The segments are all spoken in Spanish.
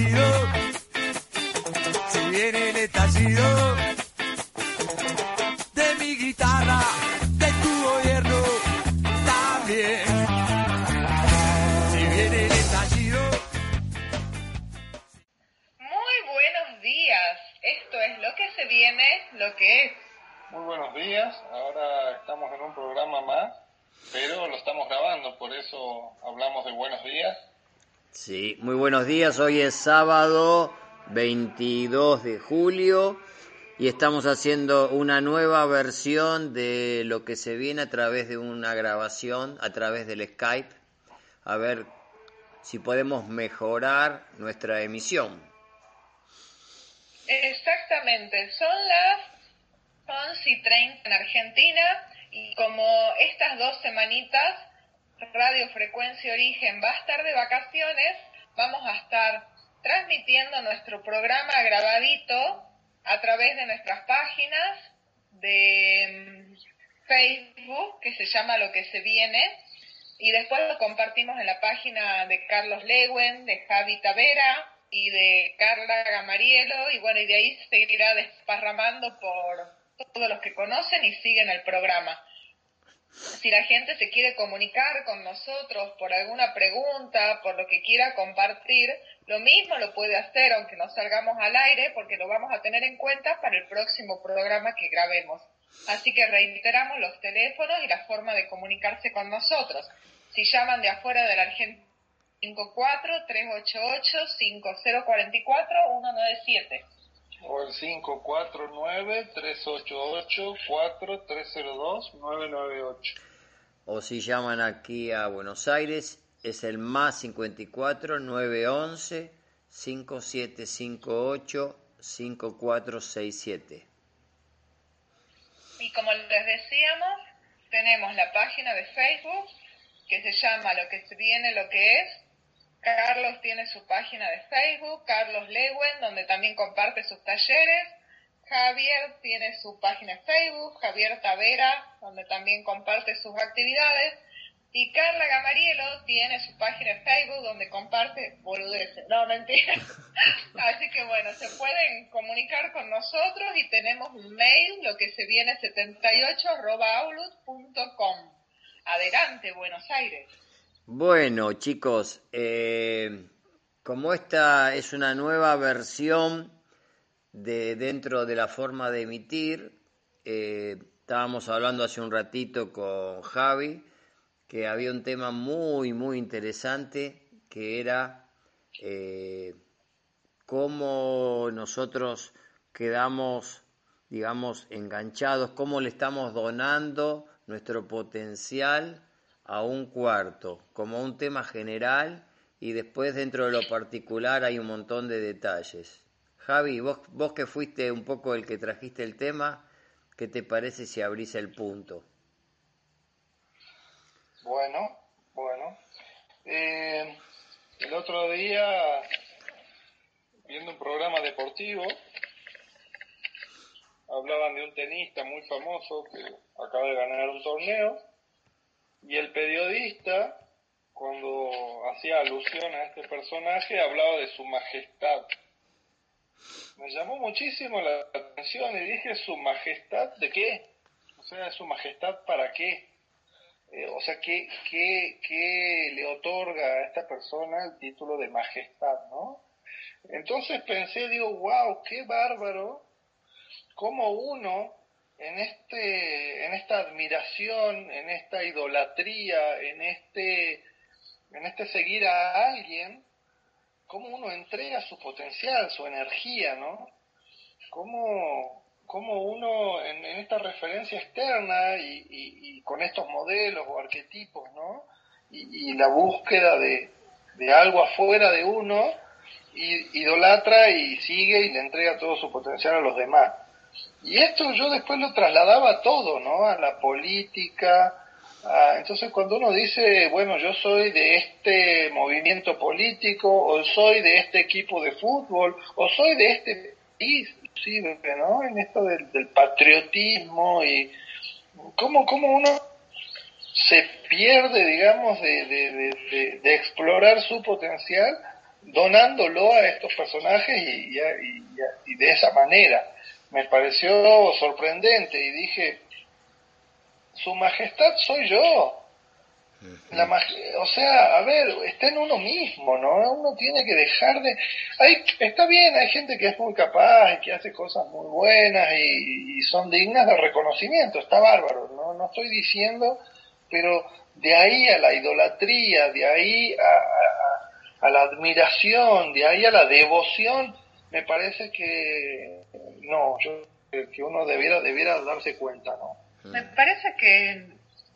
estallido, si días. Hoy es sábado 22 de julio y estamos haciendo una nueva versión de lo que se viene a través de una grabación, a través del Skype, a ver si podemos mejorar nuestra emisión. Exactamente, son las 11 y 30 en Argentina y como estas dos semanitas Radio Frecuencia Origen va a estar de vacaciones, vamos a estar transmitiendo nuestro programa grabadito a través de nuestras páginas de mm, Facebook, que se llama Lo que se viene, y después lo compartimos en la página de Carlos Lewen, de Javi Tavera y de Carla Gamarielo, y bueno, y de ahí seguirá desparramando por todos los que conocen y siguen el programa si la gente se quiere comunicar con nosotros por alguna pregunta, por lo que quiera compartir, lo mismo lo puede hacer aunque no salgamos al aire porque lo vamos a tener en cuenta para el próximo programa que grabemos. Así que reiteramos los teléfonos y la forma de comunicarse con nosotros. Si llaman de afuera de la Argentina, 54-388-5044-197 o el 549-388-4302-998. O si llaman aquí a Buenos Aires, es el más 54 911 5758 5467. Y como les decíamos, tenemos la página de Facebook que se llama Lo que se viene, lo que es, Carlos tiene su página de Facebook, Carlos Lewen, donde también comparte sus talleres. Javier tiene su página de Facebook, Javier Tavera, donde también comparte sus actividades. Y Carla Gamarielo tiene su página de Facebook donde comparte boludeces. No, mentira. Así que bueno, se pueden comunicar con nosotros y tenemos un mail, lo que se viene 78 com. Adelante, Buenos Aires. Bueno, chicos, eh, como esta es una nueva versión de dentro de la forma de emitir, eh, estábamos hablando hace un ratito con Javi que había un tema muy, muy interesante que era eh, cómo nosotros quedamos, digamos, enganchados, cómo le estamos donando nuestro potencial a un cuarto, como un tema general, y después dentro de lo particular hay un montón de detalles. Javi, vos, vos que fuiste un poco el que trajiste el tema, ¿qué te parece si abrís el punto? Bueno, bueno. Eh, el otro día, viendo un programa deportivo, hablaban de un tenista muy famoso que acaba de ganar un torneo y el periodista, cuando hacía alusión a este personaje, hablaba de su majestad. Me llamó muchísimo la atención y dije, ¿su majestad de qué? O sea, ¿su majestad para qué? Eh, o sea, ¿qué, qué, ¿qué le otorga a esta persona el título de majestad, no? Entonces pensé, digo, wow, qué bárbaro, cómo uno en, este, en esta admiración, en esta idolatría, en este, en este seguir a alguien, cómo uno entrega su potencial, su energía, ¿no? Cómo, cómo uno en, esta referencia externa y, con estos modelos o arquetipos, ¿no? Y, la búsqueda de, de algo afuera de uno, idolatra y sigue y le entrega todo su potencial a los demás. Y esto yo después lo trasladaba a todo, ¿no? A la política. entonces cuando uno dice, bueno, yo soy de este movimiento político, o soy de este equipo de fútbol, o soy de este país, sí, ¿no? En esto del, patriotismo y cómo, cómo uno se pierde, digamos, de, de, de, explorar su potencial donándolo a estos personajes y, y, de esa manera. Me pareció sorprendente y dije, su majestad soy yo. La o sea, a ver, está en uno mismo, ¿no? Uno tiene que dejar de... Hay, está bien, hay gente que es muy capaz y que hace cosas muy buenas y, son dignas de reconocimiento, está bárbaro, ¿no? No estoy diciendo, pero de ahí a la idolatría, de ahí a, a la admiración, de ahí a la devoción, me parece que no, yo que uno debiera, debiera darse cuenta, ¿no? Me parece que,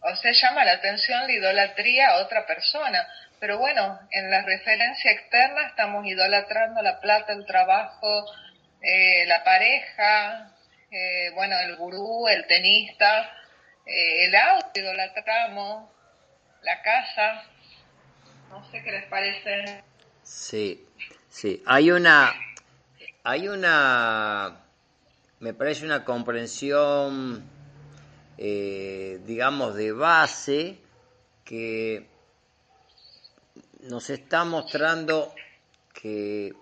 o sea, llama la atención la idolatría a otra persona, pero bueno, en la referencia externa estamos idolatrando la plata, el trabajo, eh, la pareja, eh, bueno, el gurú, el tenista, eh, el auto idolatramos, la casa, no sé qué les parece. Sí, sí, hay una, hay una, me parece una comprensión eh, digamos, de base que nos está mostrando que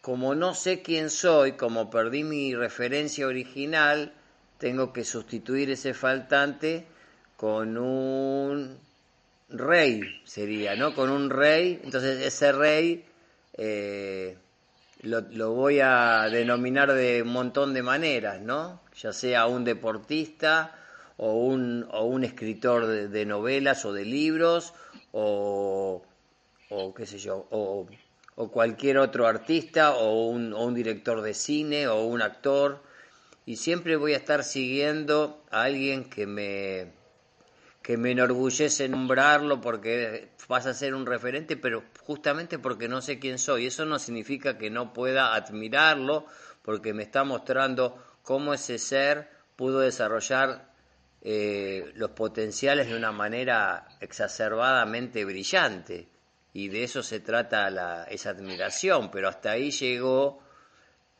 como no sé quién soy, como perdí mi referencia original, tengo que sustituir ese faltante con un rey, sería, ¿no? Con un rey, entonces ese rey eh, lo, voy a denominar de un montón de maneras, ¿no? Ya sea un deportista, o un, o un escritor de, novelas o de libros o, o qué sé yo, o, o cualquier otro artista o un, o un director de cine o un actor y siempre voy a estar siguiendo a alguien que me que me enorgullece nombrarlo porque vas a ser un referente, pero justamente porque no sé quién soy. Eso no significa que no pueda admirarlo, porque me está mostrando cómo ese ser pudo desarrollar eh, los potenciales de una manera exacerbadamente brillante. Y de eso se trata esa admiración, pero hasta ahí llegó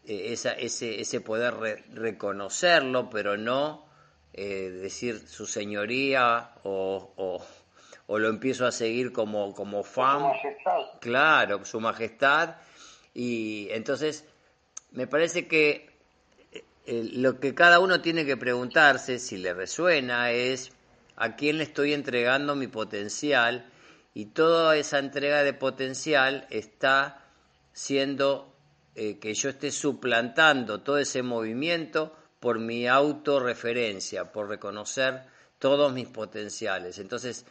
eh, ese poder reconocerlo, pero no eh, decir su señoría o, o, o, lo empiezo a seguir como, como fan. Su majestad. Claro, su majestad. Y entonces me parece que lo que cada uno tiene que preguntarse, si le resuena, es a quién le estoy entregando mi potencial y toda esa entrega de potencial está siendo eh, que yo esté suplantando todo ese movimiento por mi autorreferencia, por reconocer todos mis potenciales. Entonces,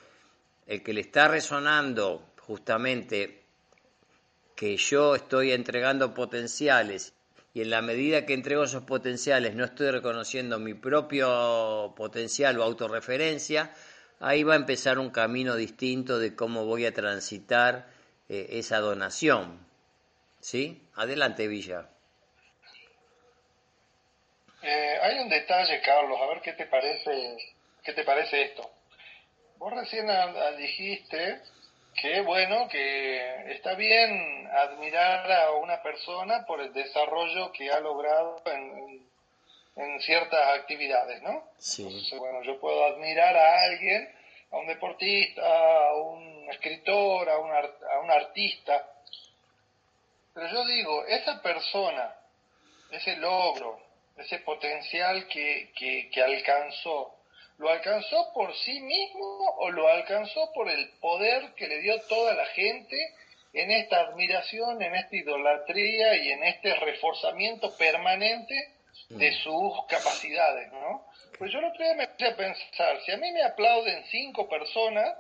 el que le está resonando justamente que yo estoy entregando potenciales y en la medida que entrego esos potenciales no estoy reconociendo mi propio potencial o autorreferencia, ahí va a empezar un camino distinto de cómo voy a transitar eh, esa donación. ¿Sí? Adelante, Villa. Eh, hay un detalle, Carlos, a ver qué te parece, qué te parece esto. Vos recién dijiste que bueno, que está bien admirar a una persona por el desarrollo que ha logrado en, en ciertas actividades, ¿no? Sí. bueno, yo puedo admirar a alguien, a un deportista, a un escritor, a un, a un artista, pero yo digo, esa persona, ese logro, ese potencial que, que, que alcanzó, ¿Lo alcanzó por sí mismo o lo alcanzó por el poder que le dio toda la gente en esta admiración, en esta idolatría y en este reforzamiento permanente de mm. sus capacidades, ¿no? Pues yo lo que me puse a pensar, si a mí me aplauden cinco personas,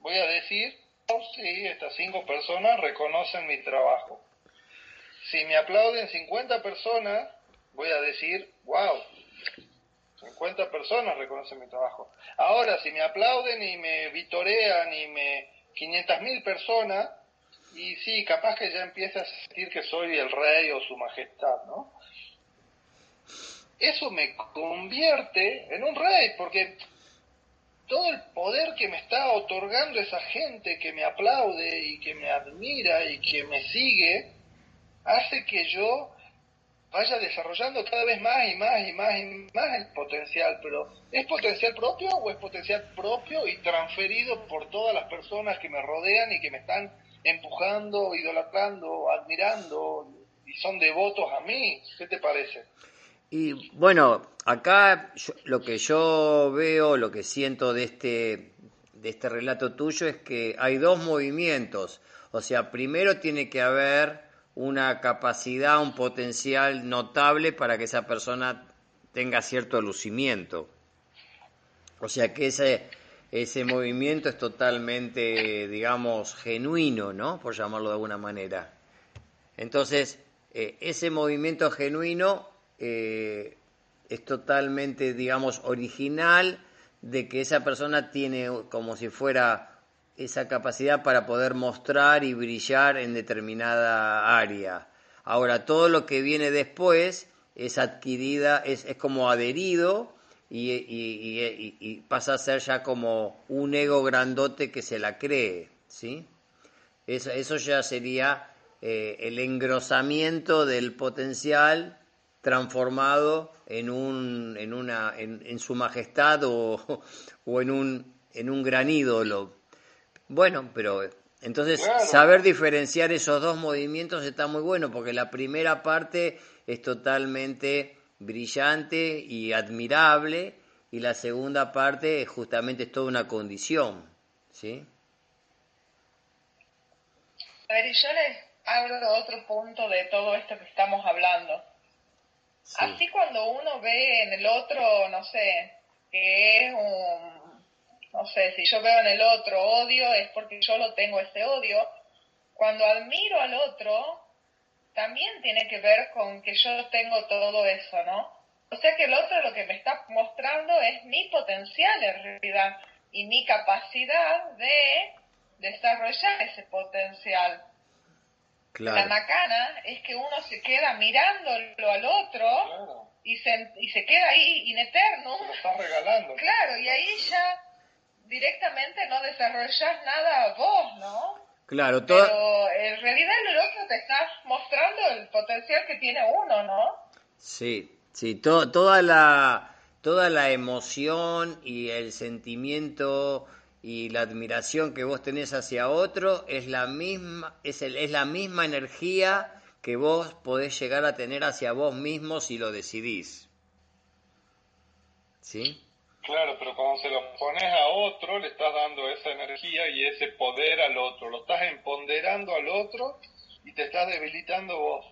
voy a decir, oh, sí, estas cinco personas reconocen mi trabajo. Si me aplauden 50 personas, voy a decir, wow, 50 personas reconocen mi trabajo. Ahora, si me aplauden y me vitorean y me 500 mil personas, y sí, capaz que ya empieza a sentir que soy el rey o su majestad, ¿no? Eso me convierte en un rey, porque todo el poder que me está otorgando esa gente que me aplaude y que me admira y que me sigue, hace que yo vaya desarrollando cada vez más y más y más y más el potencial, pero ¿es potencial propio o es potencial propio y transferido por todas las personas que me rodean y que me están empujando, idolatrando, admirando y son devotos a mí. ¿Qué te parece? Y bueno, acá yo- lo que yo veo, lo que siento de este, de este relato tuyo es que hay dos movimientos. O sea, primero tiene que haber una capacidad, un potencial notable para que esa persona tenga cierto lucimiento. O sea que ese, ese movimiento es totalmente, digamos, genuino, ¿no? Por llamarlo de alguna manera. Entonces, eh, ese movimiento genuino eh, es totalmente, digamos, original de que esa persona tiene como si fuera esa capacidad para poder mostrar y brillar en determinada área. Ahora, todo lo que viene después es adquirida, es, es como adherido y, y- y- pasa a ser ya como un ego grandote que se la cree, ¿sí? Eso, eso ya sería eh, el engrosamiento del potencial transformado en un en una en, en su majestad o, o en un en un gran ídolo. Bueno, pero entonces Claro. saber diferenciar esos dos movimientos está muy bueno porque la primera parte es totalmente brillante y admirable y la segunda parte es justamente es toda una condición, ¿sí? A ver, y yo les hablo otro punto de todo esto que estamos hablando. Sí. Así cuando uno ve en el otro, no sé, que es un, no sé, si yo veo en el otro odio es porque yo lo tengo ese odio. Cuando admiro al otro, también tiene que ver con que yo tengo todo eso, ¿no? O sea que el otro lo que me está mostrando es mi potencial en realidad y mi capacidad de desarrollar ese potencial. La macana es que uno se queda mirándolo al otro Claro, y se, y se queda ahí in eternum. te lo estás regalando. Claro, y ahí ya directamente no desarrollas nada vos, ¿no? Claro, toda, Pero en realidad el otro te está mostrando el potencial que tiene uno, ¿no? Sí, sí, to- toda la toda la emoción y el sentimiento y la admiración que vos tenés hacia otro es la misma es el- es la misma energía que vos podés llegar a tener hacia vos mismo si lo decidís. ¿Sí? Claro, pero cuando se lo pones a otro, le estás dando esa energía y ese poder al otro. Lo estás empoderando al otro y te estás debilitando vos.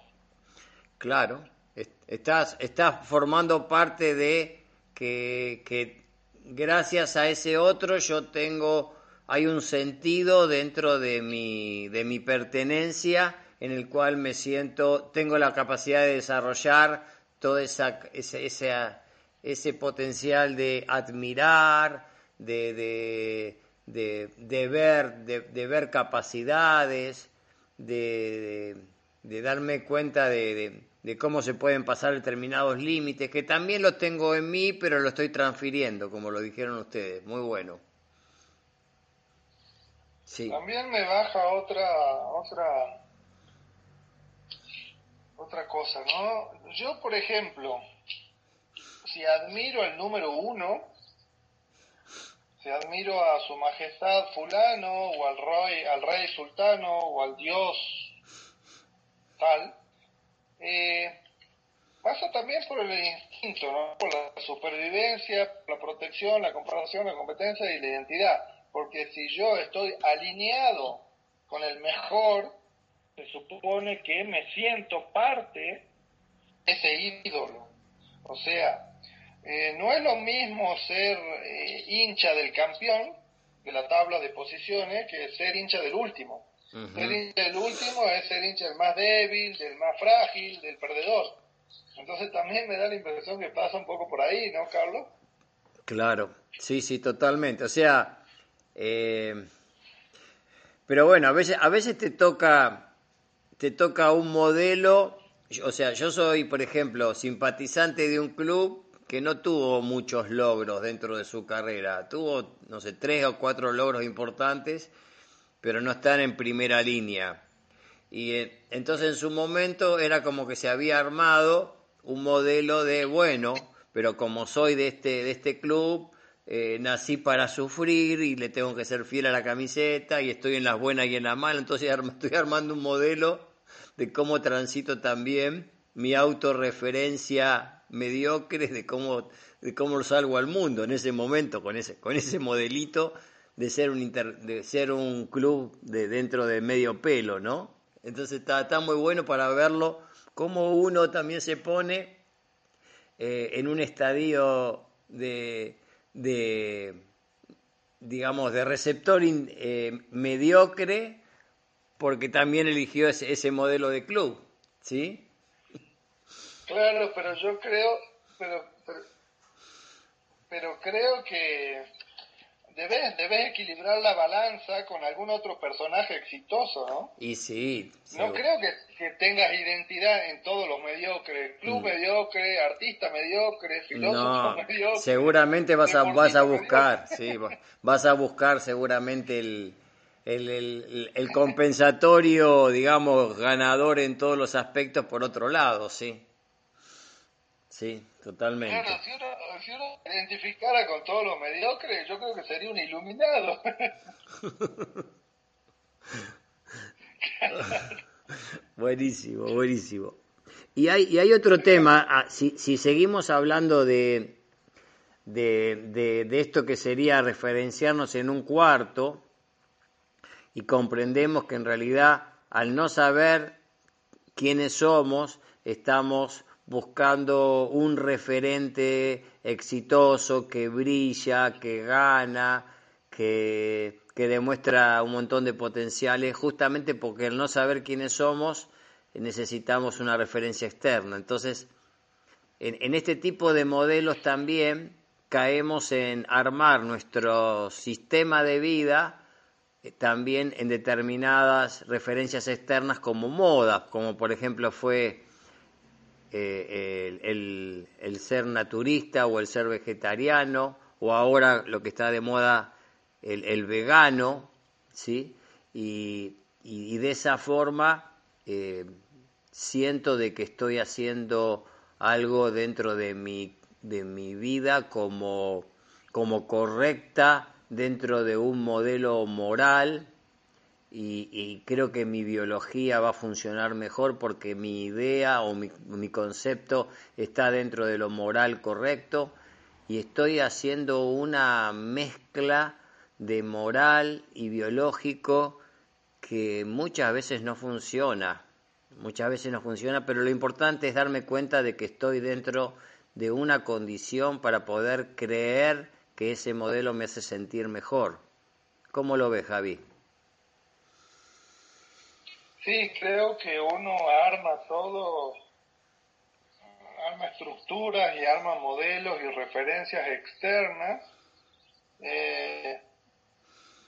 Claro, est- estás, estás formando parte de que, que gracias a ese otro yo tengo, hay un sentido dentro de mi, de mi pertenencia en el cual me siento, tengo la capacidad de desarrollar todo esa, ese, ese, ese potencial de admirar, de, de, de, ver, de, ver capacidades, de, darme cuenta de, cómo se pueden pasar determinados límites, que también los tengo en mí, pero lo estoy transfiriendo, como lo dijeron ustedes. Muy bueno. También me baja otra, otra, otra cosa, ¿no? Yo, por ejemplo, si admiro al número uno, si admiro a su majestad fulano, o al rey, al rey sultano, o al dios tal, eh, pasa también por el instinto, ¿no? Por la supervivencia, la protección, la comparación, la competencia y la identidad. Porque si yo estoy alineado con el mejor, se supone que me siento parte de ese ídolo. O sea, eh, no es lo mismo ser eh, hincha del campeón de la tabla de posiciones que ser hincha del último. Ser hincha del último es ser hincha del más débil, del más frágil, del perdedor. Entonces también me da la impresión que pasa un poco por ahí, ¿no, Carlos? claro. Sí, sí, totalmente. O sea, eh, pero bueno, a veces, a veces te toca, te toca un modelo. O sea, yo soy, por ejemplo, simpatizante de un club que no tuvo muchos logros dentro de su carrera. Tuvo, no sé, tres o cuatro logros importantes, pero no están en primera línea. Y eh, entonces en su momento era como que se había armado un modelo de, bueno, pero como soy de este, de este club, eh, nací para sufrir y le tengo que ser fiel a la camiseta y estoy en las buenas y en las malas, entonces estoy armando un modelo de cómo transito también mi autorreferencia mediocre de cómo, de cómo salgo al mundo en ese momento, con ese, con ese modelito de ser un, de ser un club de dentro de medio pelo, ¿no? Entonces está, está muy bueno para verlo, cómo uno también se pone eh, en un estadio de, de digamos, de receptor eh, mediocre, porque también eligió ese, ese modelo de club, ¿sí? Claro, pero yo creo, pero, pero, creo que debes, debes equilibrar la balanza con algún otro personaje exitoso, ¿no? Y sí. No creo que, que, tengas identidad en todos los mediocres. Club mm. mediocre, artista mediocre, filósofo mediocre. Seguramente vas a, vas a buscar, sí, vas a buscar seguramente el, el, el, el, compensatorio, digamos, ganador en todos los aspectos por otro lado, sí. Sí, totalmente. Claro, si uno, identificara con todos los mediocres, yo creo que sería un iluminado. buenísimo, buenísimo. Y hay, y hay otro tema, ah, si, si seguimos hablando de, de, de, de esto que sería referenciarnos en un cuarto, y comprendemos que en realidad al no saber quiénes somos, estamos buscando un referente exitoso que brilla, que gana, que, que, demuestra un montón de potenciales, justamente porque al no saber quiénes somos necesitamos una referencia externa. Entonces, en, en este tipo de modelos también caemos en armar nuestro sistema de vida eh, también en determinadas referencias externas como moda, como por ejemplo fue eh, el, ser naturista o el ser vegetariano, o ahora lo que está de moda, el, el vegano, ¿sí? Y, y, de esa forma eh, siento de que estoy haciendo algo dentro de mi, de mi vida como, como correcta dentro de un modelo moral y, creo que mi biología va a funcionar mejor porque mi idea o mi, mi, concepto está dentro de lo moral correcto y estoy haciendo una mezcla de moral y biológico que muchas veces no funciona, muchas veces no funciona, pero lo importante es darme cuenta de que estoy dentro de una condición para poder creer que ese modelo me hace sentir mejor. ¿Cómo lo ves, Javi? Sí, creo que uno arma todo, arma estructuras y arma modelos y referencias externas, eh,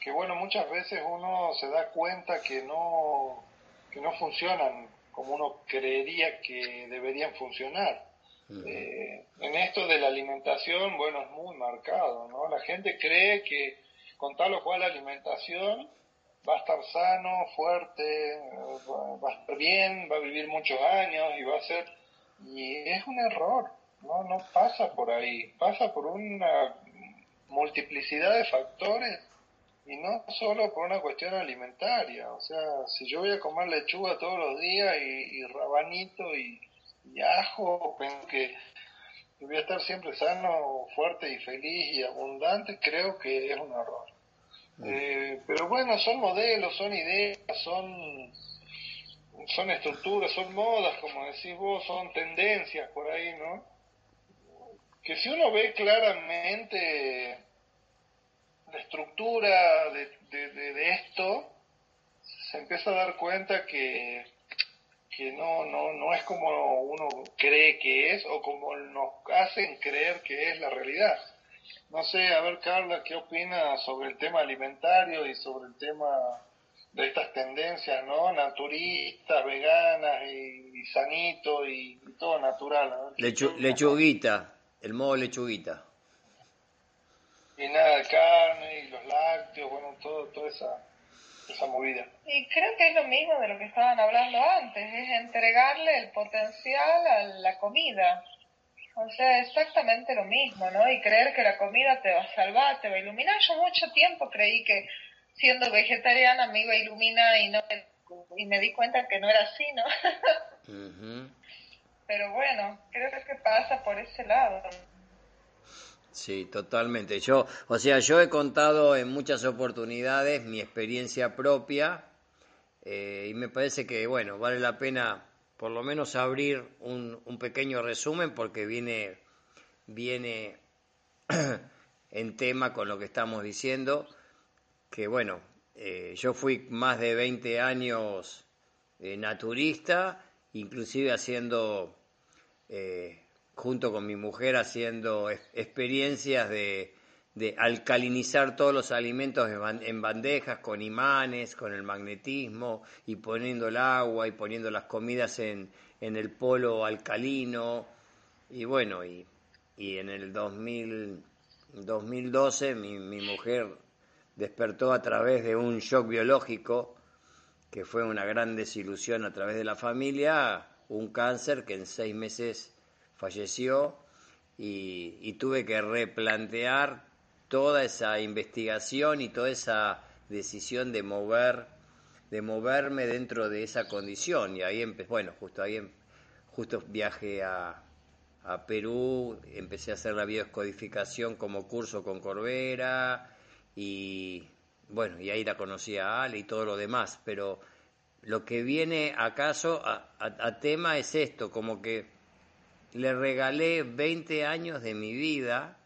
que bueno, muchas veces uno se da cuenta que no, que no funcionan como uno creería que deberían funcionar. Eh, en esto de la alimentación, bueno, es muy marcado, ¿no? La gente cree que con tal o cual alimentación va a estar sano, fuerte, va a estar bien, va a vivir muchos años y va a ser... Y es un error, no, no pasa por ahí, pasa por una multiplicidad de factores y no solo por una cuestión alimentaria. O sea, si yo voy a comer lechuga todos los días y, rabanito y, ajo, pensando que voy a estar siempre sano, fuerte y feliz y abundante, creo que es un error. Eh, pero bueno, son modelos, son ideas, son, son estructuras, son modas, como decís vos, son tendencias por ahí, ¿no? Que si uno ve claramente la estructura de, de, esto, se empieza a dar cuenta que, que no, no, no es como uno cree que es o como nos hacen creer que es la realidad. No sé, a ver Carla, ¿qué opina sobre el tema alimentario y sobre el tema de estas tendencias, ¿no? Naturistas, veganas y, sanito y, todo natural. lechuguita, el modo lechuguita. Y nada de carne y los lácteos, bueno, todo, toda esa, esa movida. Y creo que es lo mismo de lo que estaban hablando antes, es entregarle el potencial a la comida O sea, exactamente lo mismo, ¿no? Y creer que la comida te va a salvar, te va a iluminar. Yo mucho tiempo creí que siendo vegetariana me iba a iluminar y no y me di cuenta que no era así, ¿no? Pero bueno, creo que es que pasa por ese lado. Sí, totalmente. Yo, o sea, yo he contado en muchas oportunidades mi experiencia propia eh, y me parece que, bueno, vale la pena por lo menos abrir un, pequeño resumen porque viene, viene en tema con lo que estamos diciendo, que bueno, eh, yo fui más de 20 años eh, naturista, inclusive haciendo, eh, junto con mi mujer, haciendo experiencias de, de, alcalinizar todos los alimentos en bandejas con imanes, con el magnetismo, y poniendo el agua y poniendo las comidas en, en el polo alcalino. Y bueno, y, y en el 2000, 2012 mi, mi mujer despertó a través de un shock biológico, que fue una gran desilusión a través de la familia, un cáncer que en seis meses falleció y, tuve que replantear toda esa investigación y toda esa decisión de mover de moverme dentro de esa condición. Y ahí empecé bueno justo ahí em, justo viajé a, a Perú empecé a hacer la bioscodificación como curso con Corbera y bueno, y ahí la conocí a Ale y todo lo demás, pero lo que viene acaso a, tema es esto, como que le regalé 20 años de mi vida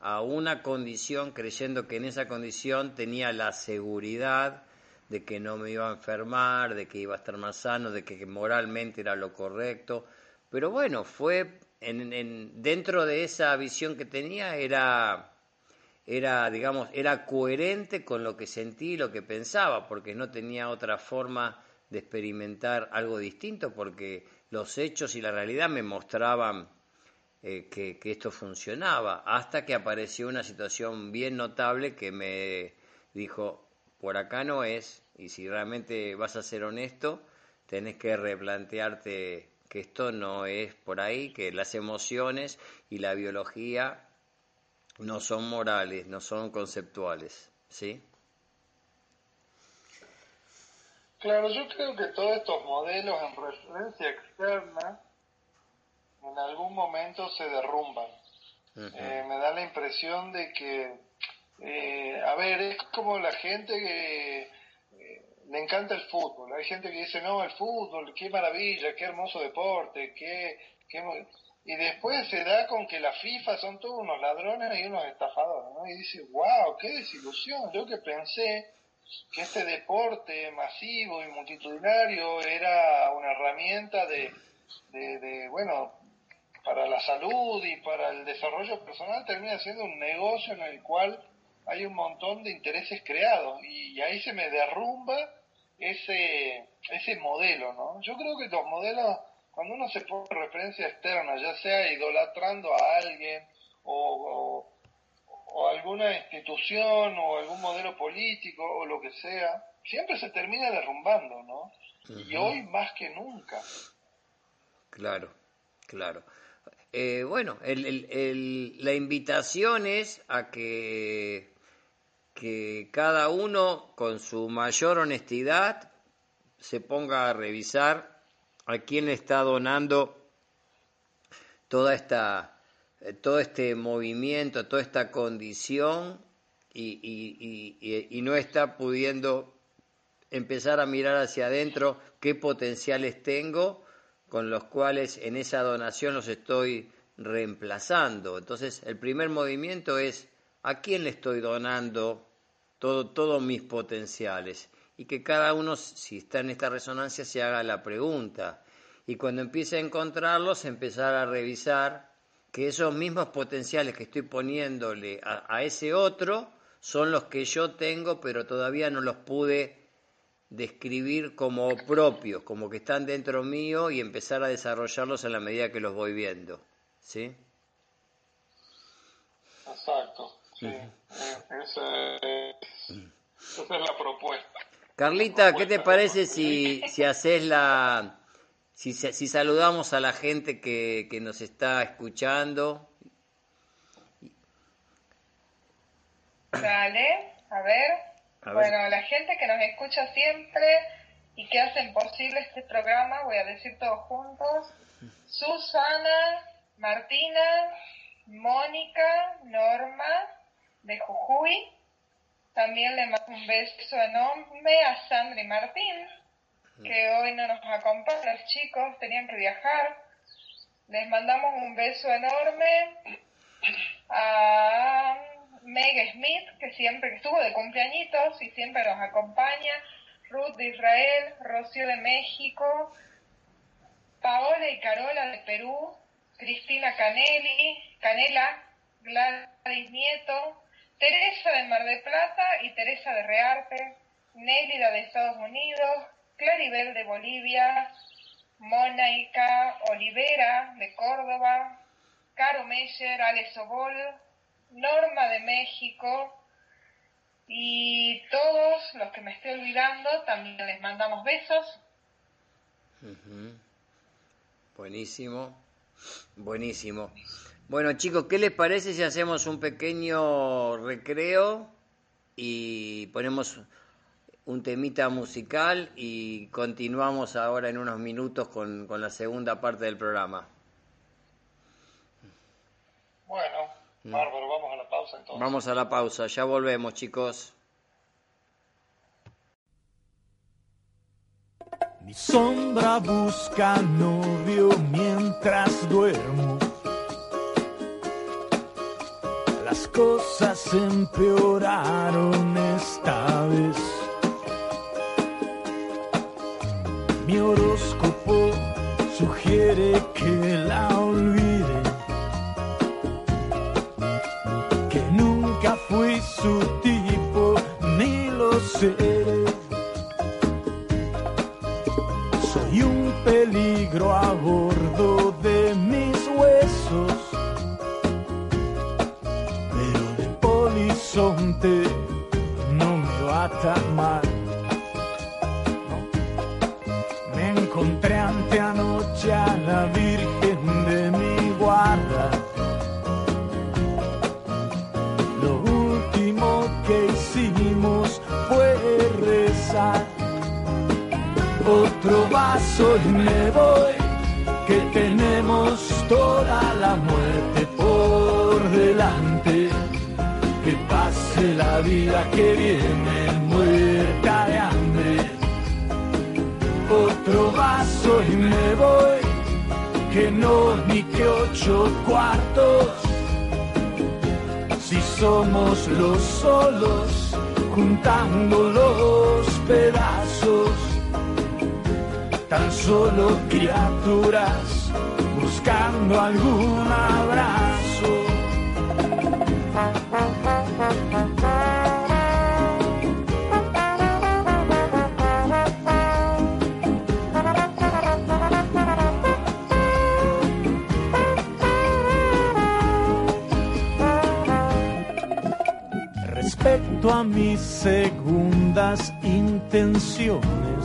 a una condición creyendo que en esa condición tenía la seguridad de que no me iba a enfermar, de que iba a estar más sano, de que moralmente era lo correcto. Pero bueno, fue en, en, dentro de esa visión que tenía era era, digamos, era coherente con lo que sentí y lo que pensaba, porque no tenía otra forma de experimentar algo distinto, porque los hechos y la realidad me mostraban eh, que, esto funcionaba, hasta que apareció una situación bien notable que me dijo, por acá no es, y si realmente vas a ser honesto, tenés que replantearte que esto no es por ahí, que las emociones y la biología no son morales, no son conceptuales, ¿sí? Claro, yo creo que todos estos modelos en referencia externa en algún momento se derrumban. Eh, me da la impresión de que, eh, a ver, es como la gente que eh, le encanta el fútbol. Hay gente que dice, no, el fútbol, qué maravilla, qué hermoso deporte, qué, qué y después se da con que la FIFA son todos unos ladrones y unos estafadores, ¿no? Y dice, wow, qué desilusión, yo que pensé que este deporte masivo y multitudinario era una herramienta de, de, bueno, para la salud y para el desarrollo personal, termina siendo un negocio en el cual hay un montón de intereses creados y ahí se me derrumba ese, ese modelo, ¿no? Yo creo que los modelos cuando uno se pone referencia externa, ya sea idolatrando a alguien o, alguna institución o algún modelo político o lo que sea, siempre se termina derrumbando, ¿no? Y hoy más que nunca. Claro, claro. Eh, bueno, la invitación es a que, cada uno con su mayor honestidad se ponga a revisar a quién está donando toda esta, eh, todo este movimiento, toda esta condición y, y, no está pudiendo empezar a mirar hacia adentro qué potenciales tengo con los cuales en esa donación los estoy reemplazando. Entonces, el primer movimiento es a quién le estoy donando todo, todos mis potenciales y que cada uno, si está en esta resonancia, se haga la pregunta. Y cuando empiece a encontrarlos, empezar a revisar que esos mismos potenciales que estoy poniéndole a, ese otro son los que yo tengo, pero todavía no los pude describir como propios, como que están dentro mío y empezar a desarrollarlos en la medida que los voy viendo. ¿Sí? Exacto. Sí. esa, es, la propuesta. Carlita, ¿qué te parece si, si haces la, si, si saludamos a la gente que, que nos está escuchando. Dale, a ver. Bueno, la gente que nos escucha siempre y que hacen posible este programa, voy a decir todos juntos. Susana, Martina, Mónica, Norma, de Jujuy. También le mando un beso enorme a Sandra y Martín, que hoy no nos acompañan, los chicos tenían que viajar. Les mandamos un beso enorme a Meg Smith, que siempre que estuvo de cumpleañitos y siempre nos acompaña, Ruth de Israel, Rocío de México, Paola y Carola de Perú, Cristina Canelli, Canela, Gladys Nieto, Teresa de Mar de Plata y Teresa de Rearte, Nélida de Estados Unidos, Claribel de Bolivia, Mónica Olivera de Córdoba, Caro Meyer, Ale Sobol, Norma de México y todos los que me estoy olvidando también les mandamos besos. Buenísimo, buenísimo. Bueno chicos, ¿qué les parece si hacemos un pequeño recreo y ponemos un temita musical y continuamos ahora en unos minutos con, con la segunda parte del programa? Bueno, bárbaro, vamos a la pausa entonces. Vamos a la pausa, ya volvemos chicos. Mi sombra busca novio mientras duermo. Las cosas empeoraron esta vez. Soy un peligro otro vaso y me voy, que tenemos toda la muerte por delante. Que pase la vida que viene muerta de hambre. Otro vaso y me voy, que no ni que ocho cuartos. Si somos los solos, juntando los pedazos tan solo criaturas buscando algún abrazo. Respecto a mis segundas intenciones,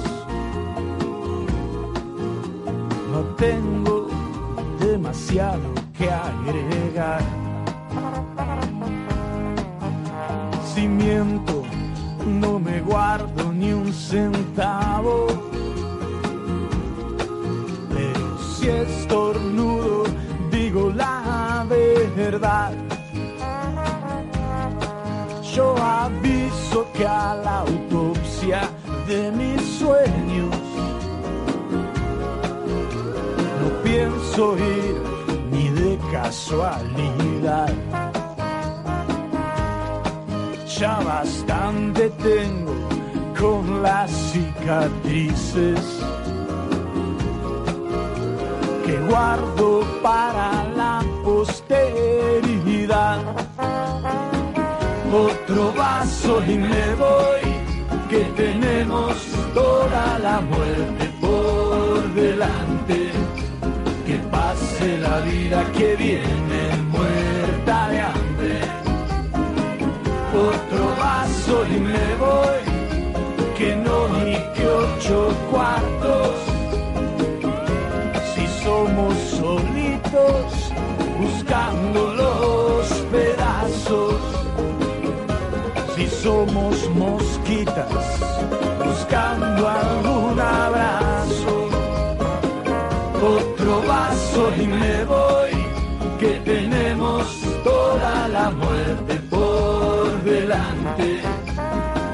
muerte por delante.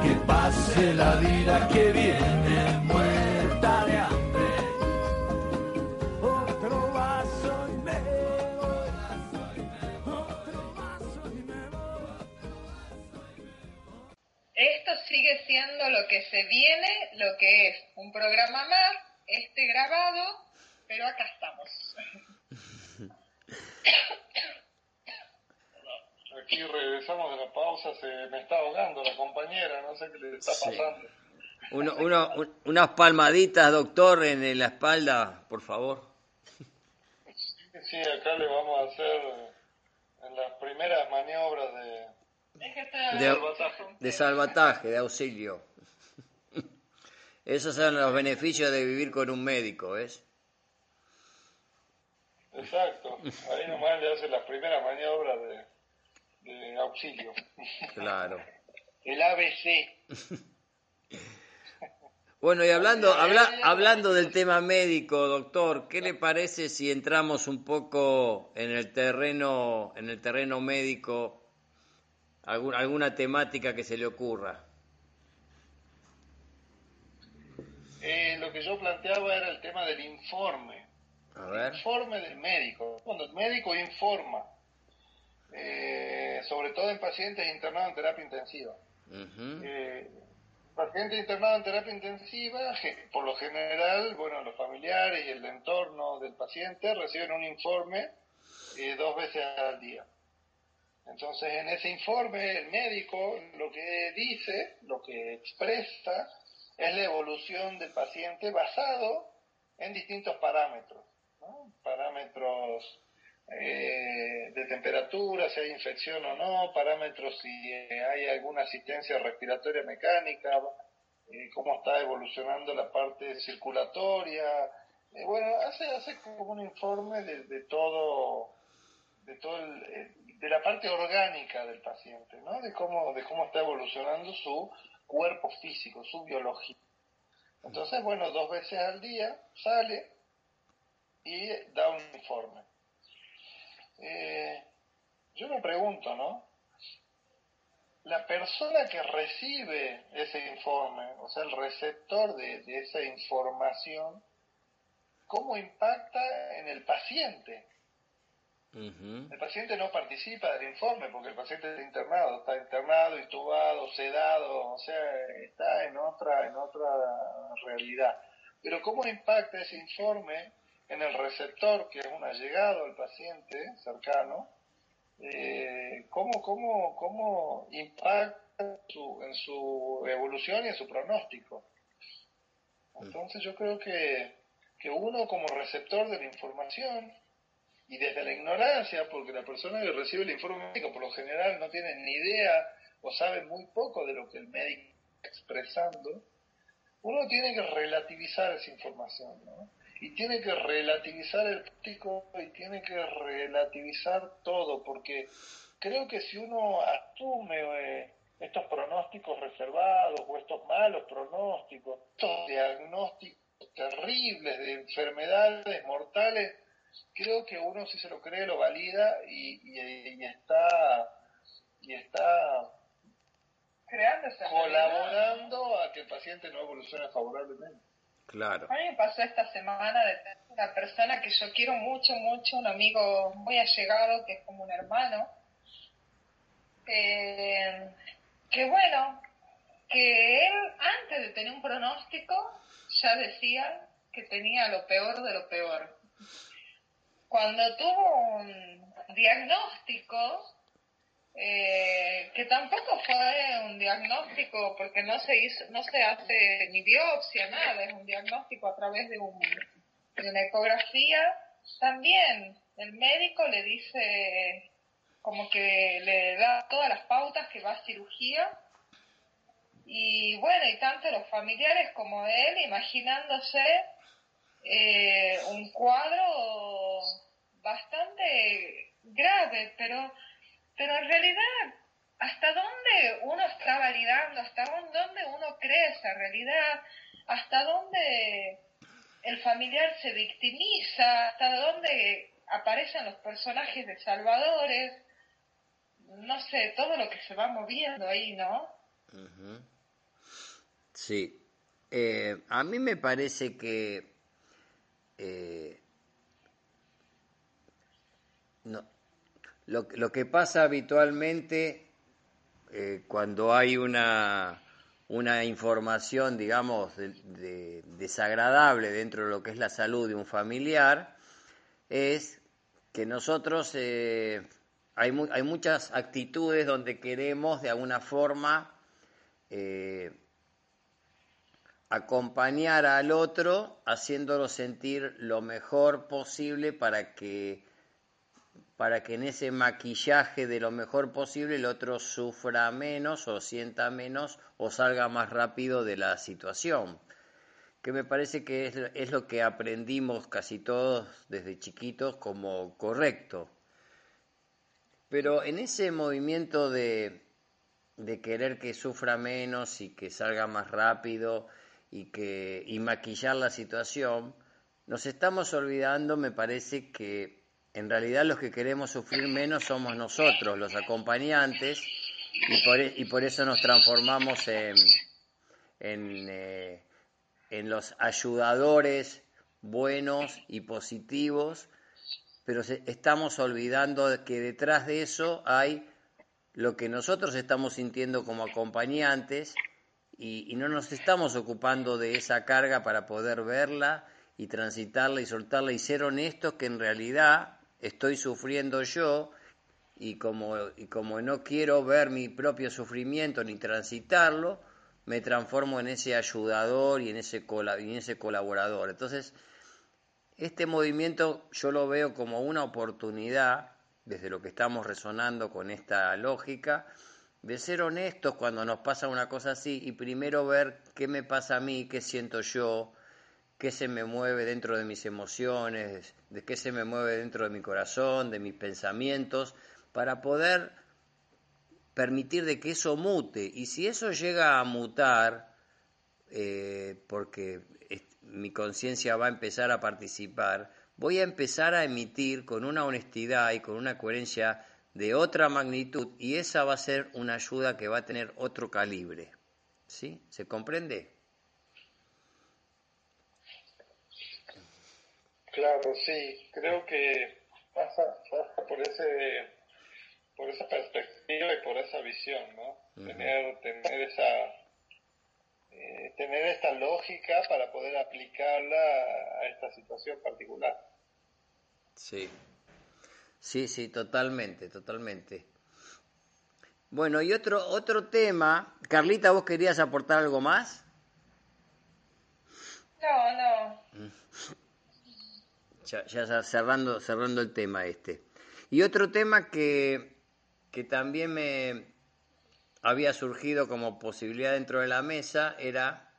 Que pase la vida que viene muerta de hambre. Otro vaso y me voy. Otro vaso y me voy. Esto sigue siendo lo que se viene, lo que es un programa más, este grabado, pero acá estamos. Aquí regresamos de la pausa, se me está ahogando la compañera, no sé qué le está Sí. pasando. Uno, uno- un- unas palmaditas, doctor, en la espalda, por favor. Sí, acá le vamos a hacer eh, en las primeras maniobras de... Es que estoy De- salvataje. De salvataje, de auxilio. Esos son los beneficios de vivir con un médico, ¿ves? Exacto, ahí nomás le hace las primeras maniobras de, de auxilio. Claro. El ABC. Bueno, y hablando, habla- hablando del tema médico, doctor, ¿qué le parece si entramos un poco en el terreno, en el terreno médico, algún- alguna temática que se le ocurra? Eh, lo que yo planteaba era el tema del informe. A ver. Informe del médico. Cuando el médico informa, eh, sobre todo en pacientes internados en terapia intensiva. Ujú. Eh, paciente internado en terapia intensiva, por lo general, bueno, los familiares y el entorno del paciente reciben un informe eh, dos veces al día. Entonces, en ese informe, el médico lo que dice, lo que expresa, es la evolución del paciente basado en distintos parámetros. ¿no? Parámetros eh, de temperatura, si hay infección o no, parámetros si hay alguna asistencia respiratoria mecánica, eh, cómo está evolucionando la parte circulatoria. Eh, bueno, hace, hace como un informe de, de todo, de todo el- eh, de la parte orgánica del paciente, ¿no? De cómo, de cómo está evolucionando su cuerpo físico, su biología. Entonces, bueno, dos veces al día sale y da un informe. Eh, yo me pregunto, ¿no? La persona que recibe ese informe, o sea, el receptor de, de esa información, ¿cómo impacta en el paciente? El paciente no participa del informe porque el paciente está internado, está internado, intubado, sedado, o sea, está en otra, en otra realidad. Pero ¿cómo impacta ese informe en el receptor, que es un allegado al paciente cercano? Eh, ¿cómo, cómo, ¿Cómo impacta su- en su evolución y en su pronóstico? Entonces yo creo que, que uno como receptor de la información y desde la ignorancia, porque la persona que recibe el informe médico por lo general no tiene ni idea o sabe muy poco de lo que el médico está expresando, uno tiene que relativizar esa información, ¿no? Y tiene que relativizar el práctico y tiene que relativizar todo, porque creo que si uno asume eh, estos pronósticos reservados o estos malos pronósticos, estos diagnósticos terribles de enfermedades mortales, creo que uno si se lo cree lo valida y, y- y está y está creando esa realidad. colaborando a que el paciente no evolucione favorablemente. Claro. A mí me pasó esta semana de tener una persona que yo quiero mucho, mucho, un amigo muy allegado, que es como un hermano, eh, que bueno, que él antes de tener un pronóstico ya decía que tenía lo peor de lo peor. Cuando tuvo un diagnóstico, eh, que tampoco fue un diagnóstico porque no se hizo, no se hace ni biopsia, nada, es un diagnóstico a través de, un, de una ecografía. También el médico le dice como que le da todas las pautas que va a cirugía y bueno, y tanto los familiares como él imaginándose eh, un cuadro bastante grave, pero, pero en realidad, ¿hasta dónde uno está validando? ¿Hasta dónde uno cree esa realidad? ¿Hasta dónde el familiar se victimiza? ¿Hasta dónde aparecen los personajes de salvadores? No sé, todo lo que se va moviendo ahí, ¿no? Sí. Eh, a mí me parece que eh, no, lo, que pasa habitualmente eh, cuando hay una, una información, digamos, de, de, desagradable dentro de lo que es la salud de un familiar, es que nosotros eh, hay, hay, muchas actitudes donde queremos de alguna forma eh, acompañar al otro haciéndolo sentir lo mejor posible para que para que en ese maquillaje de lo mejor posible el otro sufra menos o sienta menos o salga más rápido de la situación. Que me parece que es, lo que aprendimos casi todos desde chiquitos como correcto. Pero en ese movimiento de, de querer que sufra menos y que salga más rápido y, que, y maquillar la situación, nos estamos olvidando, me parece que en realidad los que queremos sufrir menos somos nosotros, los acompañantes, y por, y por eso nos transformamos en, en, eh, en, los ayudadores buenos y positivos, pero estamos olvidando que detrás de eso hay lo que nosotros estamos sintiendo como acompañantes y, y no nos estamos ocupando de esa carga para poder verla y transitarla y soltarla y ser honestos que en realidad estoy sufriendo yo y como, y como no quiero ver mi propio sufrimiento ni transitarlo, me transformo en ese ayudador y en ese, en ese colaborador. Entonces, este movimiento yo lo veo como una oportunidad, desde lo que estamos resonando con esta lógica, de ser honestos cuando nos pasa una cosa así y primero ver qué me pasa a mí, qué siento yo, qué se me mueve dentro de mis emociones, de qué se me mueve dentro de mi corazón, de mis pensamientos, para poder permitir de que eso mute. Y si eso llega a mutar, eh, porque mi conciencia va a empezar a participar, voy a empezar a emitir con una honestidad y con una coherencia de otra magnitud y esa va a ser una ayuda que va a tener otro calibre. ¿Sí? ¿Se comprende? Claro, sí, creo que pasa, pasa por ese por esa perspectiva y por esa visión, ¿no? Uh -huh. Tener tener esa eh, tener esta lógica para poder aplicarla a esta situación particular. Sí. Sí, sí, totalmente, totalmente. Bueno, y otro otro tema, Carlita, ¿vos querías aportar algo más? No, no. Ya, ya, cerrando, cerrando el tema este. Y otro tema que, que también me había surgido como posibilidad dentro de la mesa era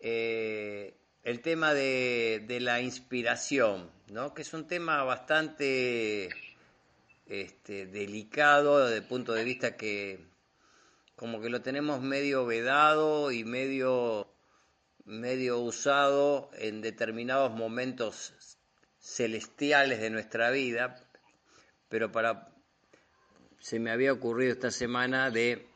eh, el tema de, de, la inspiración, ¿no? que es un tema bastante este, delicado desde el punto de vista que como que lo tenemos medio vedado y medio, medio usado en determinados momentos celestiales de nuestra vida, pero para se me había ocurrido esta semana de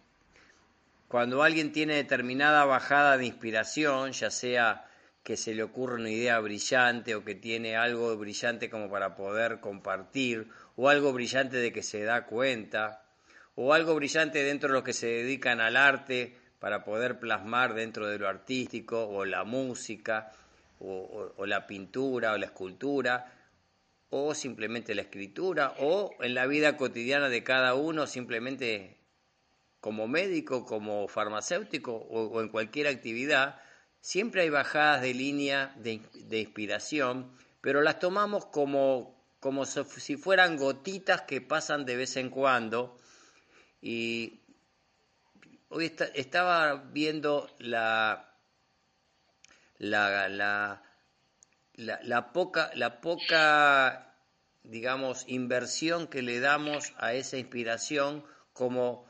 cuando alguien tiene determinada bajada de inspiración, ya sea que se le ocurre una idea brillante o que tiene algo brillante como para poder compartir, o algo brillante de que se da cuenta, o algo brillante dentro de los que se dedican al arte para poder plasmar dentro de lo artístico, o la música, o, la pintura, o la escultura, o simplemente la escritura, o en la vida cotidiana de cada uno, simplemente como médico, como farmacéutico o, en cualquier actividad, siempre hay bajadas de línea de, inspiración, pero las tomamos como, como si fueran gotitas que pasan de vez en cuando. Y hoy estaba viendo la, la, la, la, poca, la poca digamos, inversión que le damos a esa inspiración como,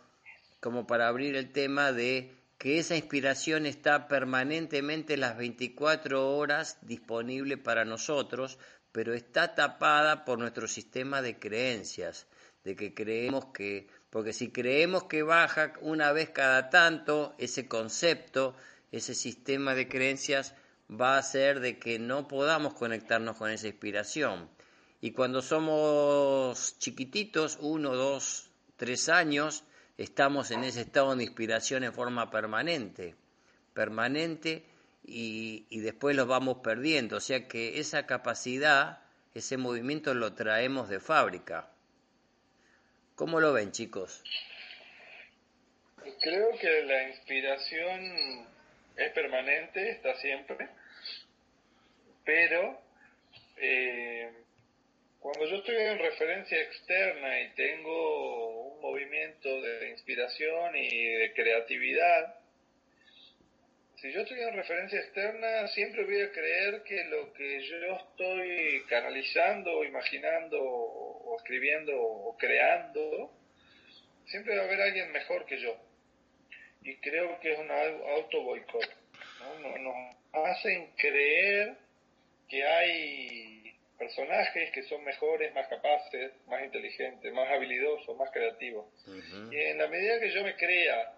como para abrir el tema de que esa inspiración está permanentemente las 24 horas disponible para nosotros, pero está tapada por nuestro sistema de creencias, de que creemos que, porque si creemos que baja una vez cada tanto, ese concepto, ese sistema de creencias va a hacer de que no podamos conectarnos con esa inspiración. Y cuando somos chiquititos, uno, dos, tres años, estamos en ese estado de inspiración en forma permanente, permanente y, y después lo vamos perdiendo. O sea que esa capacidad, ese movimiento lo traemos de fábrica. ¿Cómo lo ven chicos? Creo que la inspiración es permanente, está siempre, pero eh, cuando yo estoy en referencia externa y tengo un movimiento de inspiración y de creatividad, si yo estoy en referencia externa, siempre voy a creer que lo que yo estoy canalizando, imaginando, o escribiendo, o creando, siempre va a haber alguien mejor que yo. Y creo que es un auto boicot. ¿no? Nos hacen creer que hay personajes que son mejores, más capaces, más inteligentes, más habilidosos, más creativos. Y en la medida que yo me crea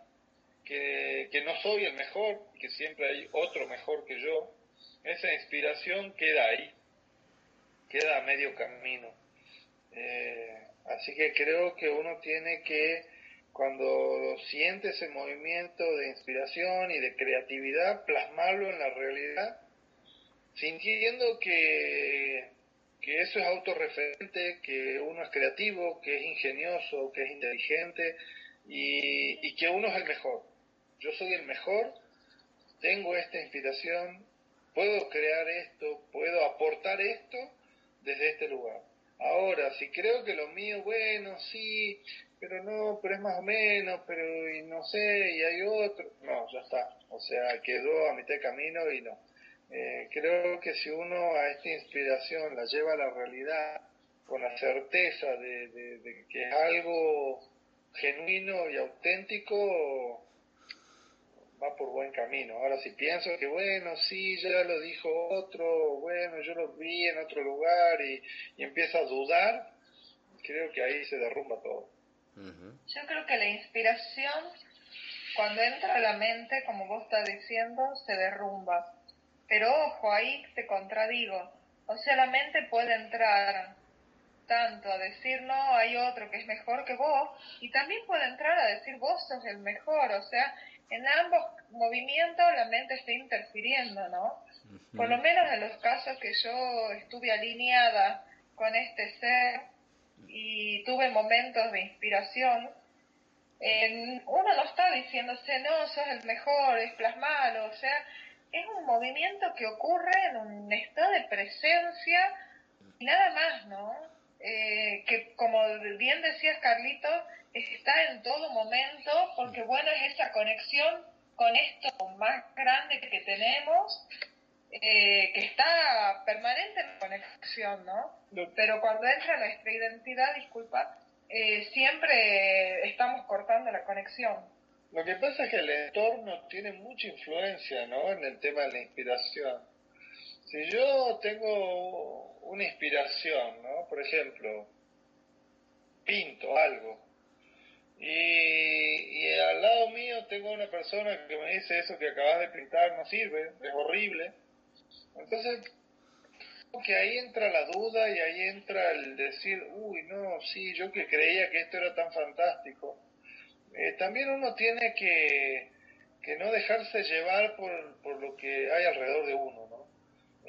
que, que, no soy el mejor, que siempre hay otro mejor que yo, esa inspiración queda ahí, queda a medio camino. Eh, así que creo que uno tiene que, cuando siente ese movimiento de inspiración y de creatividad, plasmarlo en la realidad, sintiendo que, que eso es autorreferente, que uno es creativo, que es ingenioso, que es inteligente y, y que uno es el mejor yo soy el mejor, tengo esta inspiración, puedo crear esto, puedo aportar esto desde este lugar. Ahora, si creo que lo mío, bueno, sí, pero no, pero es más o menos, pero y no sé, y hay otro, no, ya está. O sea, quedó a mitad de camino y no. Eh, creo que si uno a esta inspiración la lleva a la realidad con la certeza de, que es algo genuino y auténtico, va por buen camino. Ahora si pienso que bueno, sí, ya lo dijo otro, bueno, yo lo vi en otro lugar y, y empiezo a dudar, creo que ahí se derrumba todo. Yo creo que la inspiración, cuando entra a la mente, como vos estás diciendo, se derrumba. Pero ojo, ahí te contradigo. O sea, la mente puede entrar tanto a decir, no, hay otro que es mejor que vos, y también puede entrar a decir, vos sos el mejor. O sea, en ambos movimientos la mente está interfiriendo, ¿no? Por lo menos en los casos que yo estuve alineada con este ser y tuve momentos de inspiración, uno no está diciéndose, no, sos el mejor, es plasmalo, o sea, es un movimiento que ocurre en un estado de presencia y nada más, ¿no? Eh, que como bien decías, Carlitos, está en todo momento, porque bueno, es esa conexión con esto más grande que tenemos, eh, que está permanente en conexión, ¿no? Pero cuando entra nuestra identidad, disculpa, eh, siempre estamos cortando la conexión. Lo que pasa es que el entorno tiene mucha influencia, ¿no? En el tema de la inspiración. Si yo tengo una inspiración, ¿no? Por ejemplo, pinto algo, y, al lado mío tengo una persona que me dice eso que acabas de pintar no sirve, es horrible. Entonces, que ahí entra la duda y ahí entra el decir, uy, no, sí, yo que creía que esto era tan fantástico. Eh, también uno tiene que, que no dejarse llevar por, por lo que hay alrededor de uno, ¿no?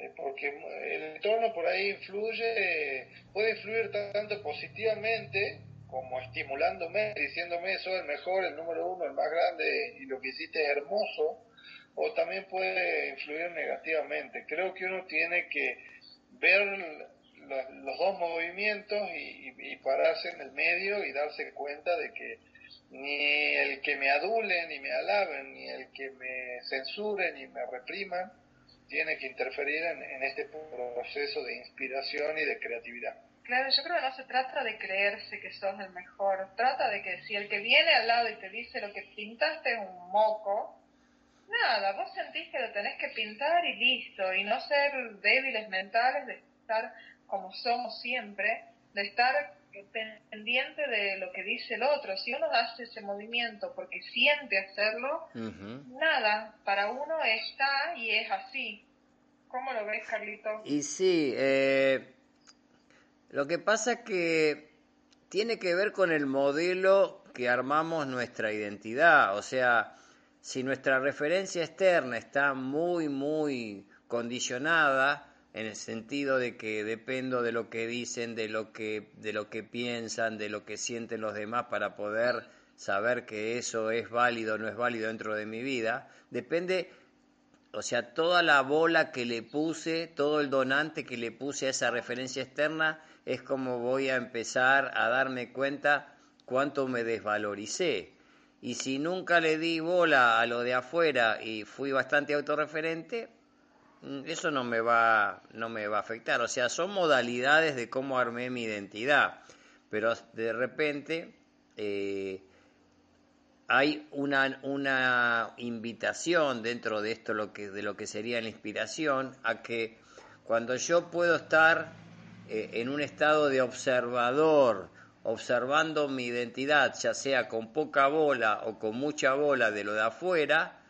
Eh, porque el entorno por ahí influye, puede influir tanto positivamente como estimulándome, diciéndome soy el mejor, el número uno, el más grande y lo que hiciste es hermoso, o también puede influir negativamente. Creo que uno tiene que ver los, dos movimientos y, pararse en el medio y darse cuenta de que ni el que me adulen ni me alaben, ni el que me censuren ni me repriman, tiene que interferir en, en este proceso de inspiración y de creatividad. Claro, yo creo que no se trata de creerse que sos el mejor, trata de que si el que viene al lado y te dice lo que pintaste es un moco, nada, vos sentís que lo tenés que pintar y listo, y no ser débiles mentales, de estar como somos siempre, de estar pendiente de lo que dice el otro. Si uno hace ese movimiento porque siente hacerlo, nada, para uno está y es así. ¿Cómo lo ves, Carlito? Y sí, eh, lo que pasa es que tiene que ver con el modelo que armamos nuestra identidad. O sea, si nuestra referencia externa está muy, muy condicionada, en el sentido de que dependo de lo que dicen, de lo que, de lo que piensan, de lo que sienten los demás para poder saber que eso es válido o no es válido dentro de mi vida, depende, o sea, toda la bola que le puse, todo el donante que le puse a esa referencia externa, es como voy a empezar a darme cuenta cuánto me desvaloricé. Y si nunca le di bola a lo de afuera y fui bastante autorreferente, mm, eso no me va, no me va a afectar. O sea, son modalidades de cómo armé mi identidad. Pero de repente eh, hay una, una invitación dentro de esto lo que, de lo que sería la inspiración a que cuando yo puedo estar eh, en un estado de observador, observando mi identidad, ya sea con poca bola o con mucha bola de lo de afuera,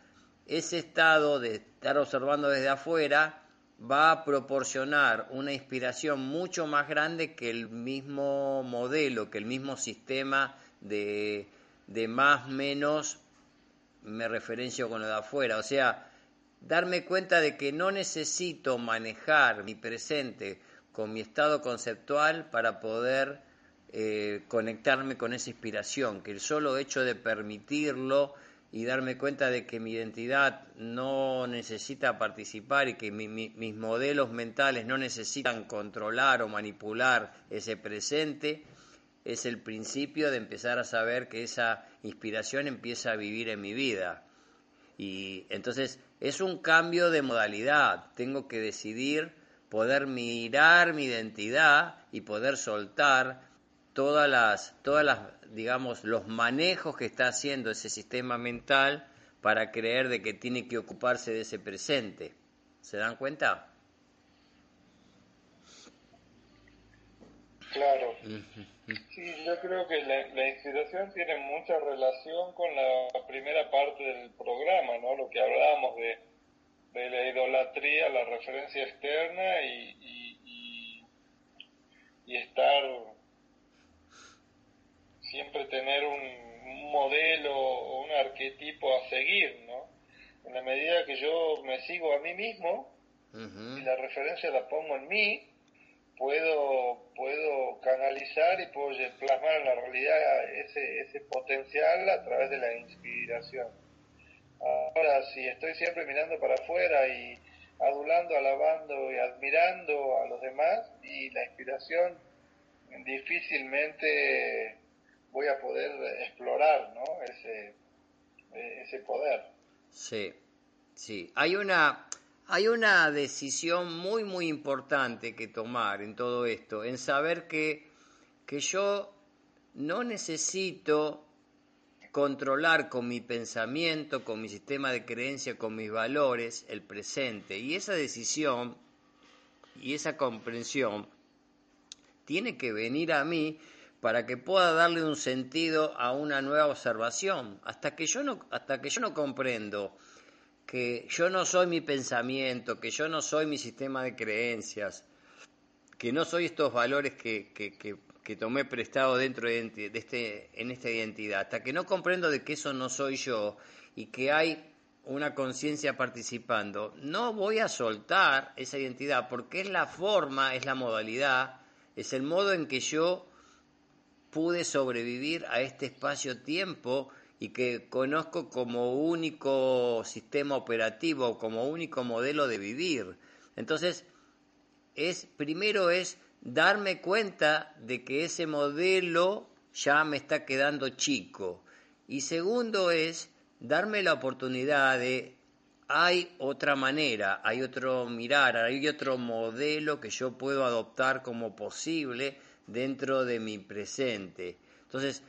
ese estado de estar observando desde afuera va a proporcionar una inspiración mucho más grande que el mismo modelo, que el mismo sistema de, de más menos, me referencio con lo de afuera. O sea, darme cuenta de que no necesito manejar mi presente con mi estado conceptual para poder eh, conectarme con esa inspiración, que el solo hecho de permitirlo y darme cuenta de que mi identidad no necesita participar y que mis modelos mentales no necesitan controlar o manipular ese presente, es el principio de empezar a saber que esa inspiración empieza a vivir en mi vida. Y entonces es un cambio de modalidad, tengo que decidir poder mirar mi identidad y poder soltar todas las, todas las, digamos, los manejos que está haciendo ese sistema mental para creer de que tiene que ocuparse de ese presente. ¿Se dan cuenta? Claro. Sí, yo creo que la, la, inspiración tiene mucha relación con la primera parte del programa, ¿no? Lo que hablábamos de de la idolatría, la referencia externa y, y, y, estar, siempre tener un, modelo o un arquetipo a seguir, ¿no? En la medida que yo me sigo a mí mismo y la referencia la pongo en mí, puedo, puedo canalizar y puedo plasmar en la realidad ese, ese potencial a través de la inspiración. Ahora, si estoy siempre mirando para afuera y adulando, alabando y admirando a los demás y la inspiración, difícilmente voy a poder explorar ¿no? ese, ese poder. Sí, sí. Hay una, hay una decisión muy, muy importante que tomar en todo esto, en saber que, que yo no necesito controlar con mi pensamiento, con mi sistema de creencia, con mis valores, el presente. Y esa decisión y esa comprensión tiene que venir a mí para que pueda darle un sentido a una nueva observación. Hasta que yo no, hasta que yo no comprendo que yo no soy mi pensamiento, que yo no soy mi sistema de creencias, que no soy estos valores que, que, que que tomé prestado dentro de, este, en esta identidad, hasta que no comprendo de que eso no soy yo y que hay una conciencia participando, no voy a soltar esa identidad porque es la forma, es la modalidad, es el modo en que yo pude sobrevivir a este espacio-tiempo y que conozco como único sistema operativo, como único modelo de vivir. Entonces, es primero es darme cuenta de que ese modelo ya me está quedando chico. Y segundo es darme la oportunidad de, hay otra manera, hay otro mirar, hay otro modelo que yo puedo adoptar como posible dentro de mi presente. Entonces,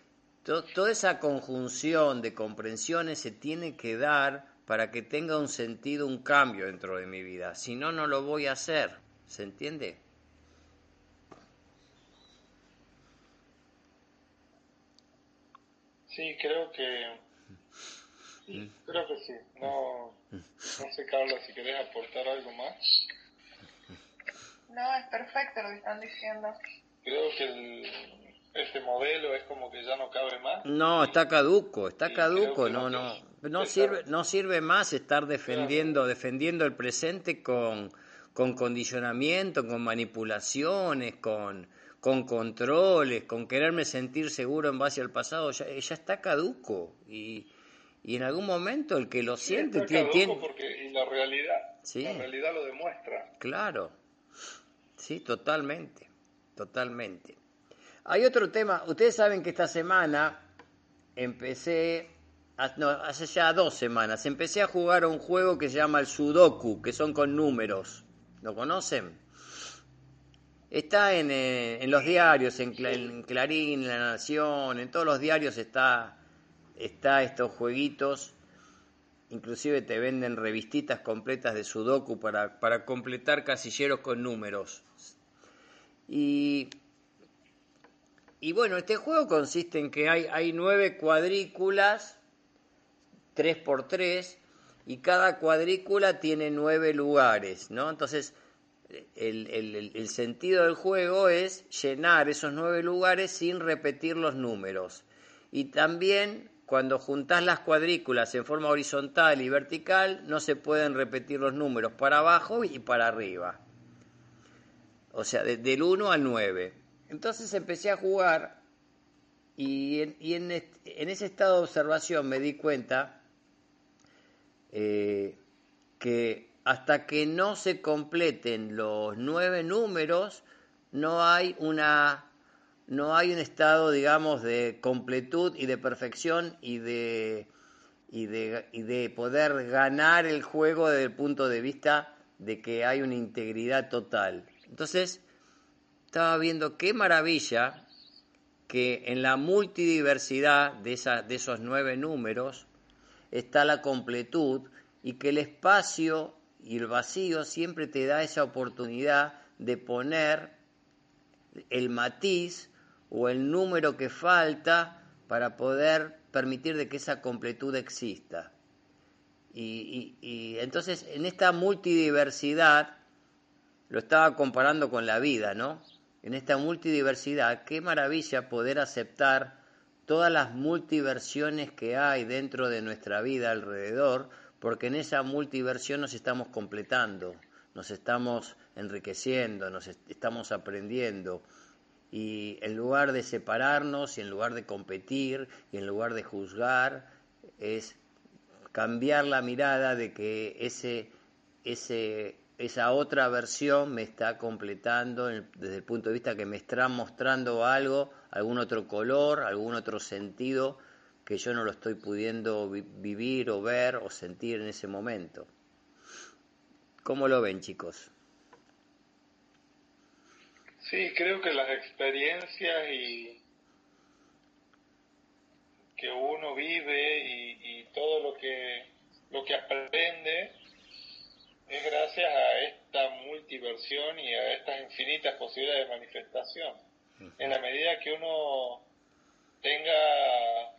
to- toda esa conjunción de comprensiones se tiene que dar para que tenga un sentido, un cambio dentro de mi vida. Si no, no lo voy a hacer. ¿Se entiende? Sí, creo que. Sí, creo que sí. No, no sé, Carla, si querés aportar algo más. No, es perfecto lo que están diciendo. Creo que el, este modelo es como que ya no cabe más. No, está caduco, está caduco, no, no, no sirve, no sirve más estar defendiendo, defendiendo el presente con, con condicionamiento, con manipulaciones, con, con controles, con quererme sentir seguro en base al pasado, ya, ya está caduco y, y en algún momento el que lo Sí, siente está tiene, caduco tiene- porque y la realidad, Sí. la realidad lo demuestra. Claro, sí, totalmente, totalmente. Hay otro tema, ustedes saben que esta semana empecé, hace ya dos semanas, empecé a jugar a un juego que se llama el Sudoku, que son con números. ¿Lo conocen? Está en, eh, los diarios, en Clarín, en La Nación, en todos los diarios está, está estos jueguitos. Inclusive te venden revistitas completas de Sudoku para, para completar casilleros con números. Y, y bueno, este juego consiste en que hay, hay nueve cuadrículas, tres por tres, y cada cuadrícula tiene nueve lugares, ¿no? Entonces, el, el- sentido del juego es llenar esos nueve lugares sin repetir los números. Y también cuando juntás las cuadrículas en forma horizontal y vertical, no se pueden repetir los números para abajo y para arriba. O sea, de- del 1 al 9. Entonces empecé a jugar y en, y en ese estado de observación me di cuenta eh, que hasta que no se completen los nueve números, no hay una no hay un estado, digamos, de completud y de perfección y de y de, y de poder ganar el juego desde el punto de vista de que hay una integridad total. Entonces, estaba viendo qué maravilla que en la multidiversidad de, de esos nueve números está la completud y que el espacio y el vacío siempre te da esa oportunidad de poner el matiz o el número que falta para poder permitir de que esa completud exista. Y- y entonces en esta multidiversidad, lo estaba comparando con la vida, ¿no? En esta multidiversidad, qué maravilla poder aceptar todas las multiversiones que hay dentro de nuestra vida alrededor, porque en esa multiversión nos estamos completando, nos estamos enriqueciendo, nos est- estamos aprendiendo. Y en lugar de separarnos, y en lugar de competir, y en lugar de juzgar, es cambiar la mirada de que ese, ese, esa otra versión me está completando desde el punto de vista que me está mostrando algo, algún otro color, algún otro sentido que yo no lo estoy pudiendo vi- vivir o ver o sentir en ese momento. ¿Cómo lo ven, chicos? Sí, creo que las experiencias y que uno vive y, y todo lo que lo que aprende es gracias a esta multiversión y a estas infinitas posibilidades de manifestación. En la medida que uno tenga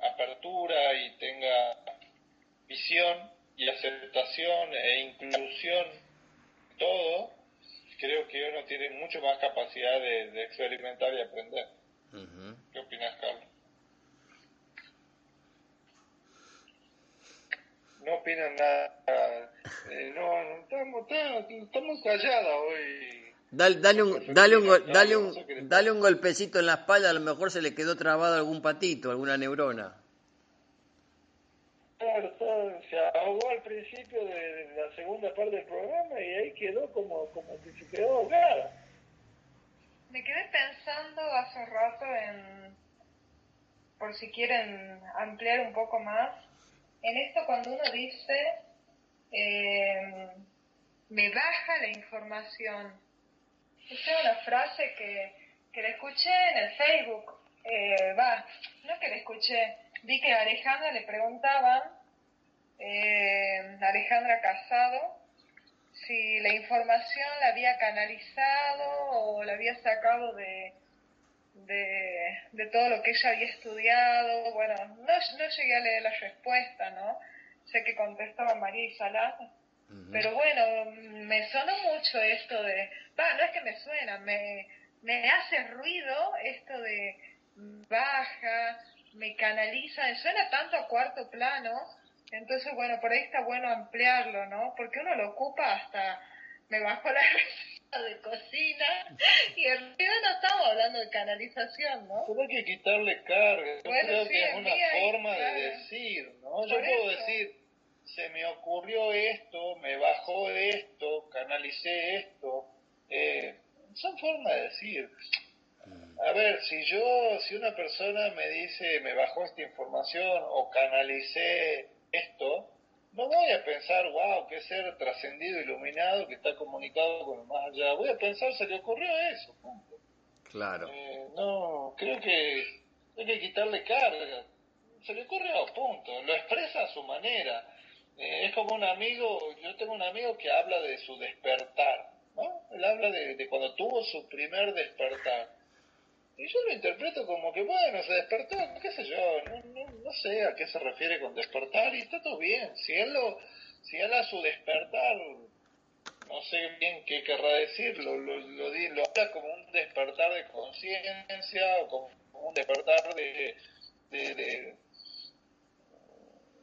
apertura y tenga visión y aceptación e inclusión, todo, creo que uno tiene mucho más capacidad de, de experimentar y aprender. ¿Qué opinas, Carlos? No opinan nada. Eh, no, no, estamos, estamos, calladas hoy. Dale, dale un, dale, un, gol- dale, un, dale un golpecito en la espalda, a lo mejor se le quedó trabado algún patito, alguna neurona. Claro, se ahogó al principio de, de la segunda parte del programa y ahí quedó como, como que se quedó ahogada. Me quedé pensando hace rato en, por si quieren ampliar un poco más, en esto cuando uno dice, eh, me baja la información. Esa es una frase que, que la escuché en el Facebook. Eh, va, no que la escuché, vi que a Alejandra le preguntaban, eh, Alejandra Casado, si la información la había canalizado o la había sacado de, de, de todo lo que ella había estudiado. Bueno, no, no llegué a leer la respuesta, ¿no? Sé que contestaba María Isalá, pero bueno, me sonó mucho esto de, va, no es que me suena, me, me hace ruido esto de baja, me canaliza, me suena tanto a cuarto plano, entonces bueno, por ahí está bueno ampliarlo, ¿no? Porque uno lo ocupa hasta, me bajo la de cocina y en realidad no estamos hablando de canalización, ¿no? Pero hay que quitarle carga. Yo Bueno, creo sí, que es una forma de decir, ¿no? Yo puedo decir, se me ocurrió esto, me bajó esto, canalicé esto. Eh, son formas de decir. A ver, si yo, si una persona me dice, me bajó esta información o canalicé esto, no voy a pensar, wow, qué ser trascendido, iluminado, que está comunicado con el más allá. Voy a pensar, se le ocurrió eso, punto. Claro. Eh, no, creo que hay que quitarle carga. Se le ocurrió, punto. Lo expresa a su manera. Eh, es como un amigo, yo tengo un amigo que habla de su despertar, ¿no? Él habla de, de cuando tuvo su primer despertar. Y yo lo interpreto como que, bueno, se despertó, qué sé yo, no, no, no sé a qué se refiere con despertar y está todo bien. Si él, lo, si él a su despertar no sé bien qué querrá decir, lo, lo, lo, lo habla como un despertar de conciencia o como un despertar de, de, de,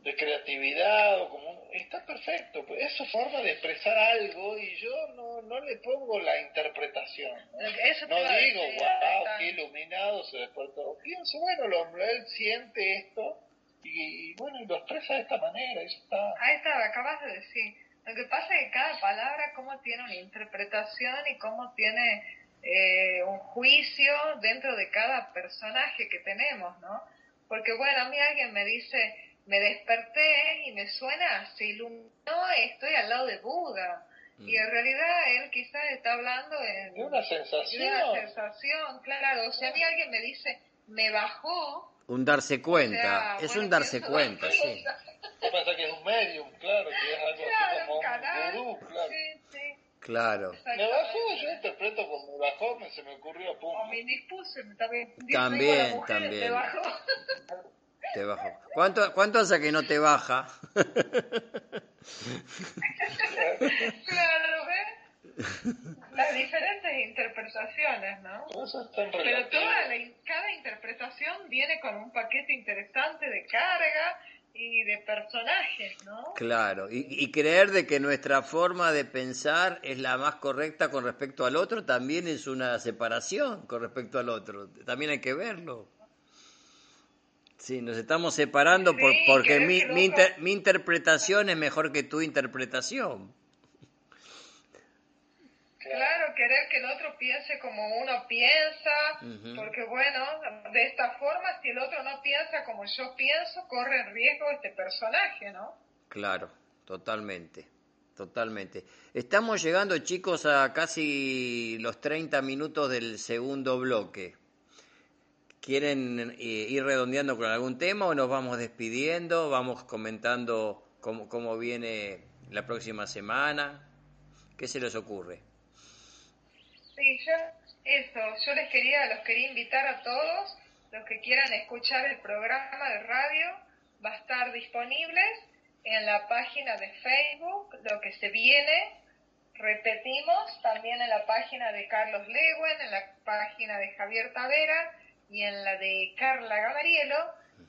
de creatividad o como un- está perfecto, pues es su forma de expresar algo y yo no, no le pongo la interpretación. ¿no? Eso No digo, decir, wow, qué iluminado se despertó. Pienso, bueno, lo, él siente esto y, y, bueno, y lo expresa de esta manera, eso está. Ahí está, acabas de decir. Lo que pasa es que cada palabra cómo tiene una interpretación y cómo tiene eh, un juicio dentro de cada personaje que tenemos, ¿no? Porque bueno, a mí alguien me dice, me desperté y me suena, se iluminó, estoy al lado de Buda. Y en realidad él quizás está hablando en, De una de sensación. una sensación, claro. O sea, a mí alguien me dice, me bajó, Un darse cuenta. O sea, es bueno, un darse cuenta, sí. Yo pensé que es un medium, claro, que es algo así Claro, como un canal. un gurú, claro. Sí, sí. Claro. Me bajó, yo interpreto como me bajó, me, se me ocurrió, pum. O me indispuse, me también. También, mujer también. Me bajó. Te. ¿Cuánto, ¿Cuánto hace que no te baja? claro, ¿ves? Las diferentes interpretaciones, ¿no? Todo eso es tan Pero toda la, cada interpretación viene con un paquete interesante de carga y de personajes, ¿no? Claro. Y, y creer de que nuestra forma de pensar es la más correcta con respecto al otro también es una separación con respecto al otro. También hay que verlo. Sí, nos estamos separando por, porque mi, inter- mi interpretación es mejor que tu interpretación. Claro, querer que el otro piense como uno piensa, porque bueno, de esta forma, si el otro no piensa como yo pienso, corre en riesgo este personaje, ¿no? Claro, totalmente, totalmente. Estamos llegando, chicos, a casi los 30 minutos del segundo bloque. ¿Quieren eh, ir redondeando con algún tema o nos vamos despidiendo? Vamos comentando cómo, cómo viene la próxima semana. ¿Qué se les ocurre? Sí, yo, eso, yo les quería, los quería invitar a todos, los que quieran escuchar el programa de radio, va a estar disponible en la página de Facebook, lo que se viene, repetimos, también en la página de Carlos Lewen, en la página de Javier Tavera y en la de Carla Gamarielo,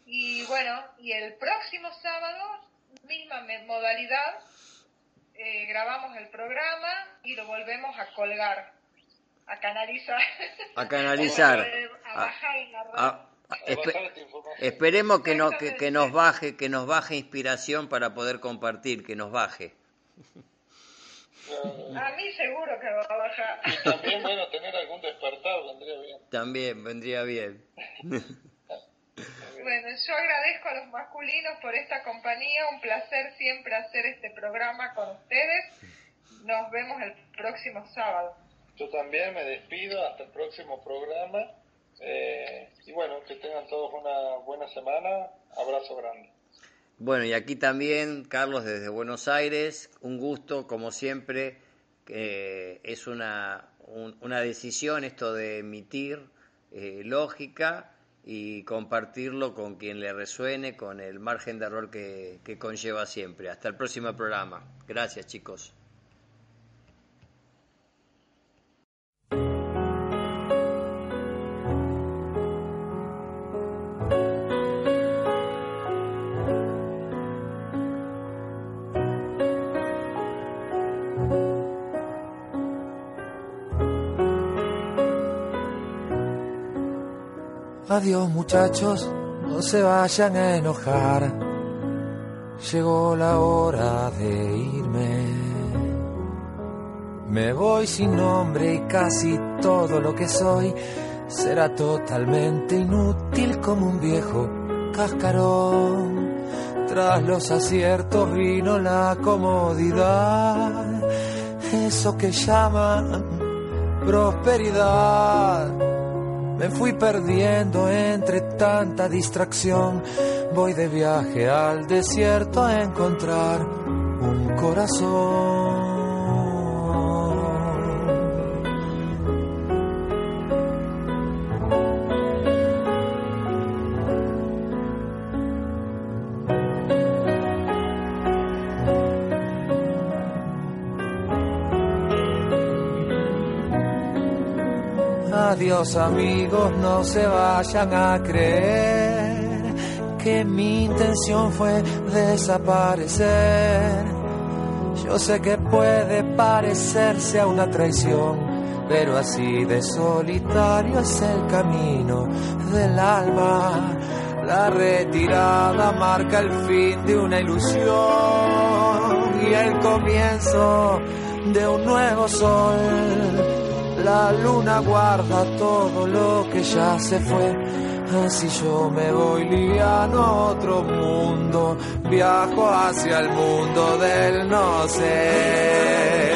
y bueno, y el próximo sábado, misma me- modalidad, eh, grabamos el programa y lo volvemos a colgar, a canalizar. A canalizar. a bajar en la red. A- a- A espe- bajar esta información. esperemos que, no, que, que nos baje, que nos baje inspiración para poder compartir, que nos baje. A mí seguro que va a bajar. Y también, bueno, tener algún despertar vendría bien. También vendría bien. Bueno, yo agradezco a los masculinos por esta compañía, un placer siempre hacer este programa con ustedes. Nos vemos el próximo sábado. Yo también me despido hasta el próximo programa. Eh, y bueno, que tengan todos una buena semana. Abrazo grande. Bueno, y aquí también, Carlos, desde Buenos Aires, un gusto, como siempre, eh, es una, un- una decisión esto de emitir eh, lógica y compartirlo con quien le resuene, con el margen de error que, que conlleva siempre. Hasta el próximo programa. Gracias, chicos. Adiós muchachos, no se vayan a enojar. Llegó la hora de irme. Me voy sin nombre y casi todo lo que soy será totalmente inútil como un viejo cascarón. Tras los aciertos vino la comodidad, eso que llaman prosperidad. Me fui perdiendo entre tanta distracción. Voy de viaje al desierto a encontrar un corazón. Adiós amigos, no se vayan a creer que mi intención fue desaparecer. Yo sé que puede parecerse a una traición, pero así de solitario es el camino del alma. La retirada marca el fin de una ilusión y el comienzo de un nuevo sol. La luna guarda todo lo que ya se fue. Así yo me voy liviano a otro mundo. Viajo hacia el mundo del no sé.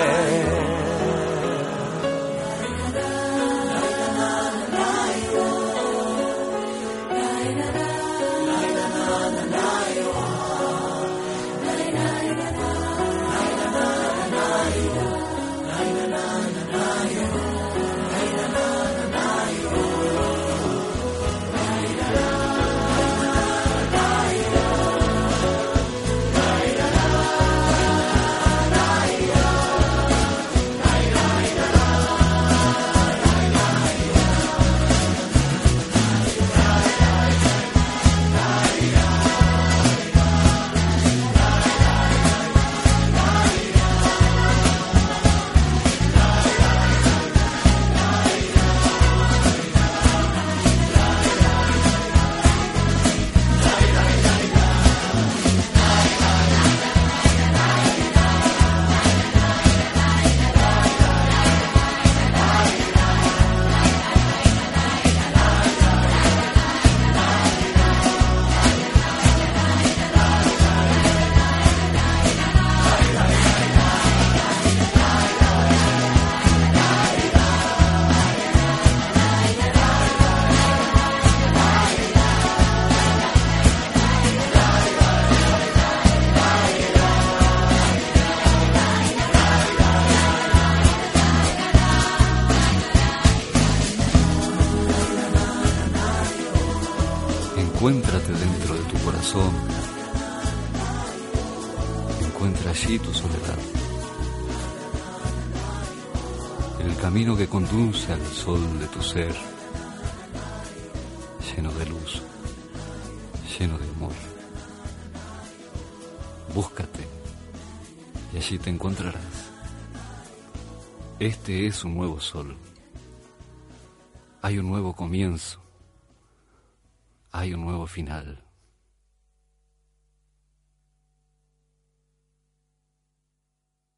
Sol de tu ser, lleno de luz, lleno de amor. Búscate y allí te encontrarás. Este es un nuevo sol. Hay un nuevo comienzo hay un nuevo final.